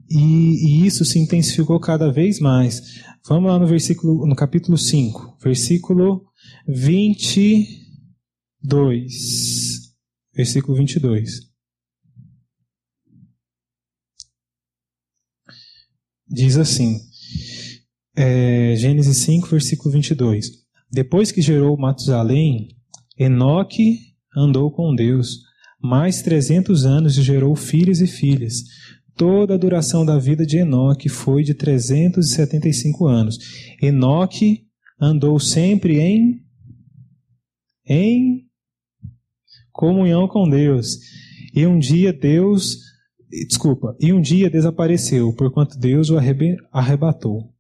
E, e, isso se intensificou cada vez mais. Vamos lá no versículo, no capítulo 5, versículo 20 2, versículo 22. Diz assim, é, Gênesis 5, versículo 22. Depois que gerou Matusalém, Enoque andou com Deus mais 300 anos e gerou filhos e filhas. Toda a duração da vida de Enoque foi de 375 anos. Enoque andou sempre em em comunhão com Deus. E um dia Deus, desculpa, e um dia desapareceu, porquanto Deus o arrebatou.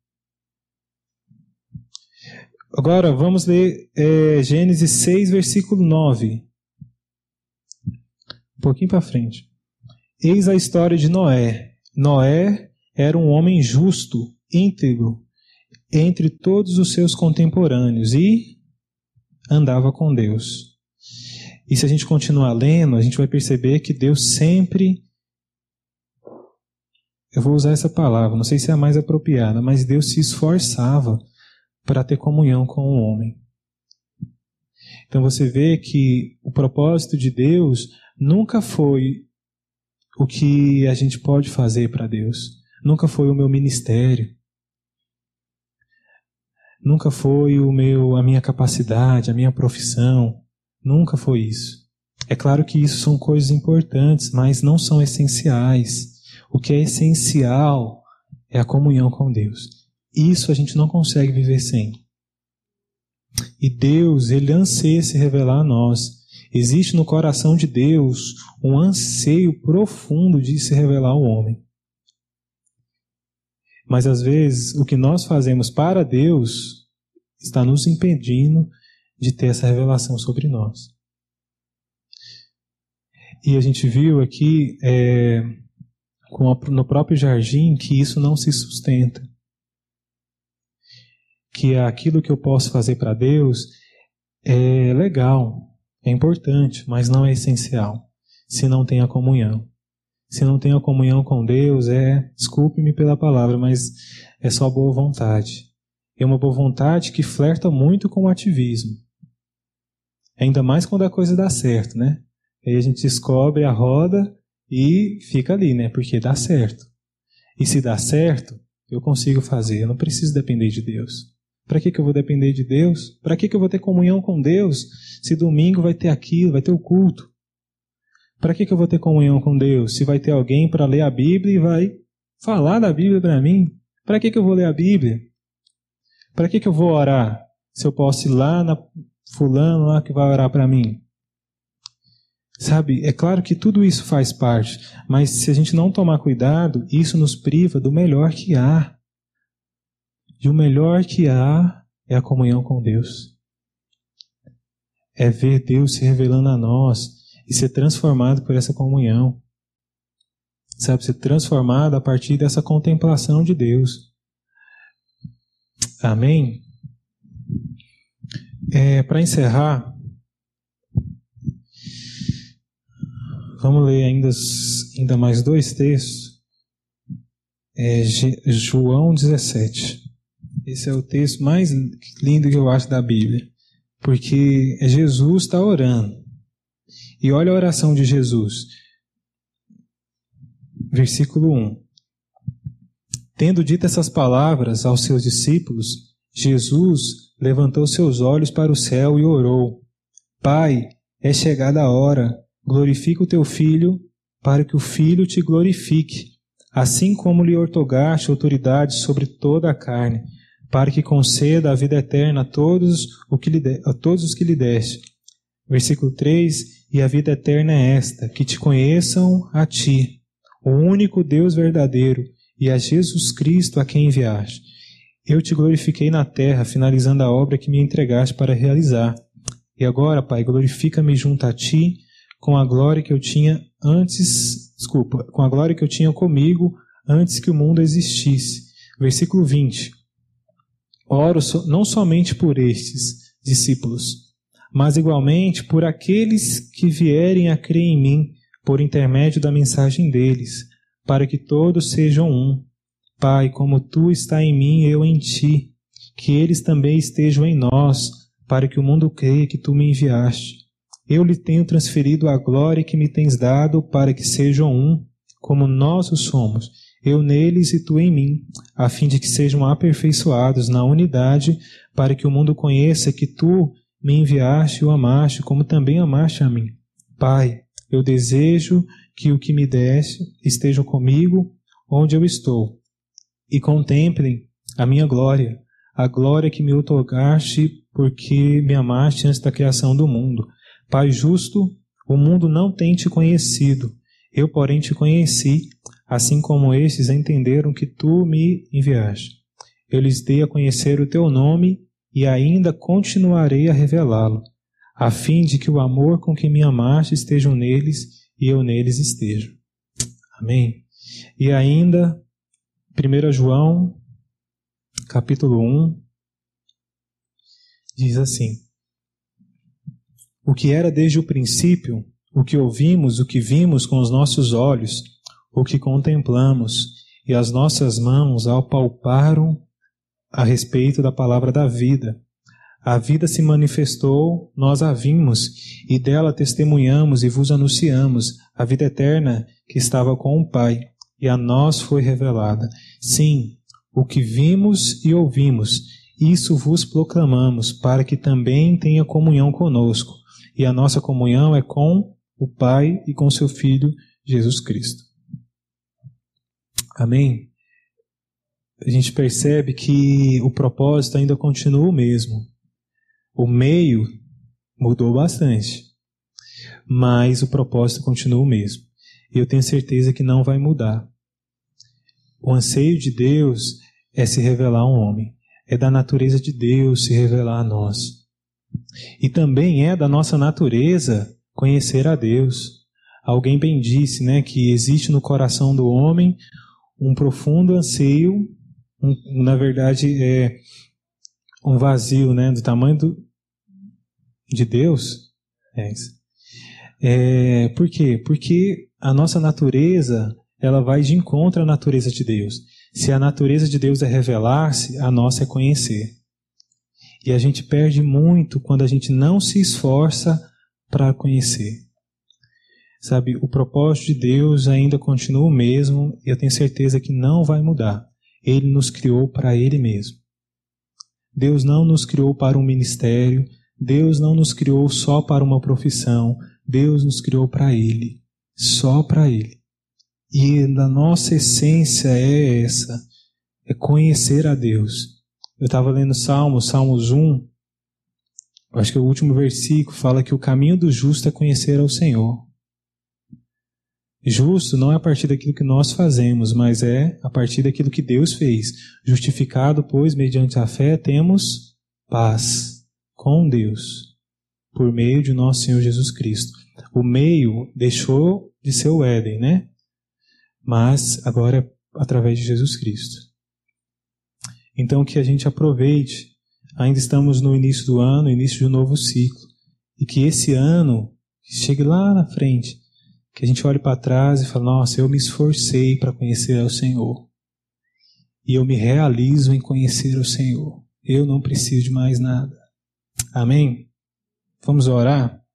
Agora vamos ler é, Gênesis 6, versículo 9. Um pouquinho para frente. Eis a história de Noé. Noé era um homem justo, íntegro, entre todos os seus contemporâneos e andava com Deus. E se a gente continuar lendo, a gente vai perceber que Deus sempre. Eu vou usar essa palavra, não sei se é a mais apropriada, mas Deus se esforçava para ter comunhão com o homem. Então você vê que o propósito de Deus nunca foi o que a gente pode fazer para Deus, nunca foi o meu ministério, nunca foi o meu a minha capacidade, a minha profissão, nunca foi isso. É claro que isso são coisas importantes, mas não são essenciais. O que é essencial é a comunhão com Deus. Isso a gente não consegue viver sem. E Deus, ele anseia se revelar a nós. Existe no coração de Deus um anseio profundo de se revelar ao homem. Mas às vezes o que nós fazemos para Deus está nos impedindo de ter essa revelação sobre nós. E a gente viu aqui é, no próprio jardim que isso não se sustenta. Que aquilo que eu posso fazer para Deus é legal, é importante, mas não é essencial se não tem a comunhão se não tem a comunhão com Deus, é, desculpe-me pela palavra, mas é só boa vontade. É uma boa vontade que flerta muito com o ativismo. Ainda mais quando a coisa dá certo, né? Aí a gente descobre a roda e fica ali, né? Porque dá certo. E se dá certo, eu consigo fazer. Eu não preciso depender de Deus. Para que, que eu vou depender de Deus? Para que, que eu vou ter comunhão com Deus se domingo vai ter aquilo, vai ter o culto? Para que, que eu vou ter comunhão com Deus? Se vai ter alguém para ler a Bíblia e vai falar da Bíblia para mim? Para que, que eu vou ler a Bíblia? Para que, que eu vou orar? Se eu posso ir lá na fulano lá que vai orar para mim? Sabe, é claro que tudo isso faz parte, mas se a gente não tomar cuidado, isso nos priva do melhor que há. E o melhor que há é a comunhão com Deus. É ver Deus se revelando a nós, e ser transformado por essa comunhão. Sabe, ser transformado a partir dessa contemplação de Deus. Amém? É, Para encerrar, vamos ler ainda, ainda mais dois textos. É, João 17. Esse é o texto mais lindo que eu acho da Bíblia. Porque Jesus está orando. E olha a oração de Jesus. Versículo 1. Tendo dito essas palavras aos seus discípulos, Jesus levantou seus olhos para o céu e orou: Pai, é chegada a hora, glorifica o teu filho, para que o filho te glorifique, assim como lhe ortogaste autoridade sobre toda a carne, para que conceda a vida eterna a todos, o que lhe a todos os que lhe deste. Versículo 3: e a vida eterna é esta: que te conheçam a ti, o único Deus verdadeiro, e a Jesus Cristo a quem enviaste. Eu te glorifiquei na terra, finalizando a obra que me entregaste para realizar. E agora, Pai, glorifica-me junto a ti com a glória que eu tinha antes, desculpa, com a glória que eu tinha comigo antes que o mundo existisse. Versículo 20. Oro não somente por estes discípulos, mas igualmente por aqueles que vierem a crer em mim por intermédio da mensagem deles, para que todos sejam um. Pai, como tu está em mim eu em ti, que eles também estejam em nós, para que o mundo creia que tu me enviaste. eu lhe tenho transferido a glória que me tens dado para que sejam um, como nós o somos, eu neles e tu em mim, a fim de que sejam aperfeiçoados na unidade, para que o mundo conheça que tu me enviaste e o amaste, como também amaste a mim. Pai, eu desejo que o que me deste esteja comigo onde eu estou, e contemplem a minha glória, a glória que me otorgaste porque me amaste antes da criação do mundo. Pai justo, o mundo não tem te conhecido, eu, porém, te conheci, assim como estes entenderam que tu me enviaste. Eu lhes dei a conhecer o teu nome e ainda continuarei a revelá-lo, a fim de que o amor com que me amaste esteja neles e eu neles esteja. Amém. E ainda, 1 João, capítulo 1, diz assim: O que era desde o princípio, o que ouvimos, o que vimos com os nossos olhos, o que contemplamos, e as nossas mãos apalparam a respeito da palavra da vida. A vida se manifestou, nós a vimos, e dela testemunhamos e vos anunciamos a vida eterna que estava com o Pai, e a nós foi revelada. Sim, o que vimos e ouvimos, isso vos proclamamos, para que também tenha comunhão conosco. E a nossa comunhão é com o Pai e com seu Filho Jesus Cristo. Amém? A gente percebe que o propósito ainda continua o mesmo. O meio mudou bastante, mas o propósito continua o mesmo. Eu tenho certeza que não vai mudar. O anseio de Deus é se revelar ao homem. É da natureza de Deus se revelar a nós. E também é da nossa natureza conhecer a Deus. Alguém bem disse, né, que existe no coração do homem um profundo anseio, um, na verdade é um vazio, né, do tamanho do, de Deus. É isso. É, por quê? Porque a nossa natureza ela vai de encontro à natureza de Deus. Se a natureza de Deus é revelar-se, a nossa é conhecer. E a gente perde muito quando a gente não se esforça para conhecer. Sabe, o propósito de Deus ainda continua o mesmo e eu tenho certeza que não vai mudar. Ele nos criou para Ele mesmo. Deus não nos criou para um ministério, Deus não nos criou só para uma profissão, Deus nos criou para Ele, só para Ele. E a nossa essência é essa, é conhecer a Deus. Eu estava lendo Salmos, Salmos 1, acho que o último versículo fala que o caminho do justo é conhecer ao Senhor. Justo não é a partir daquilo que nós fazemos, mas é a partir daquilo que Deus fez. Justificado, pois, mediante a fé, temos paz com Deus, por meio de nosso Senhor Jesus Cristo. O meio deixou de ser o Éden, né? Mas agora é através de Jesus Cristo. Então que a gente aproveite ainda estamos no início do ano, início de um novo ciclo. E que esse ano chegue lá na frente, que a gente olhe para trás e fale: Nossa, eu me esforcei para conhecer o Senhor. E eu me realizo em conhecer o Senhor. Eu não preciso de mais nada. Amém? Vamos orar?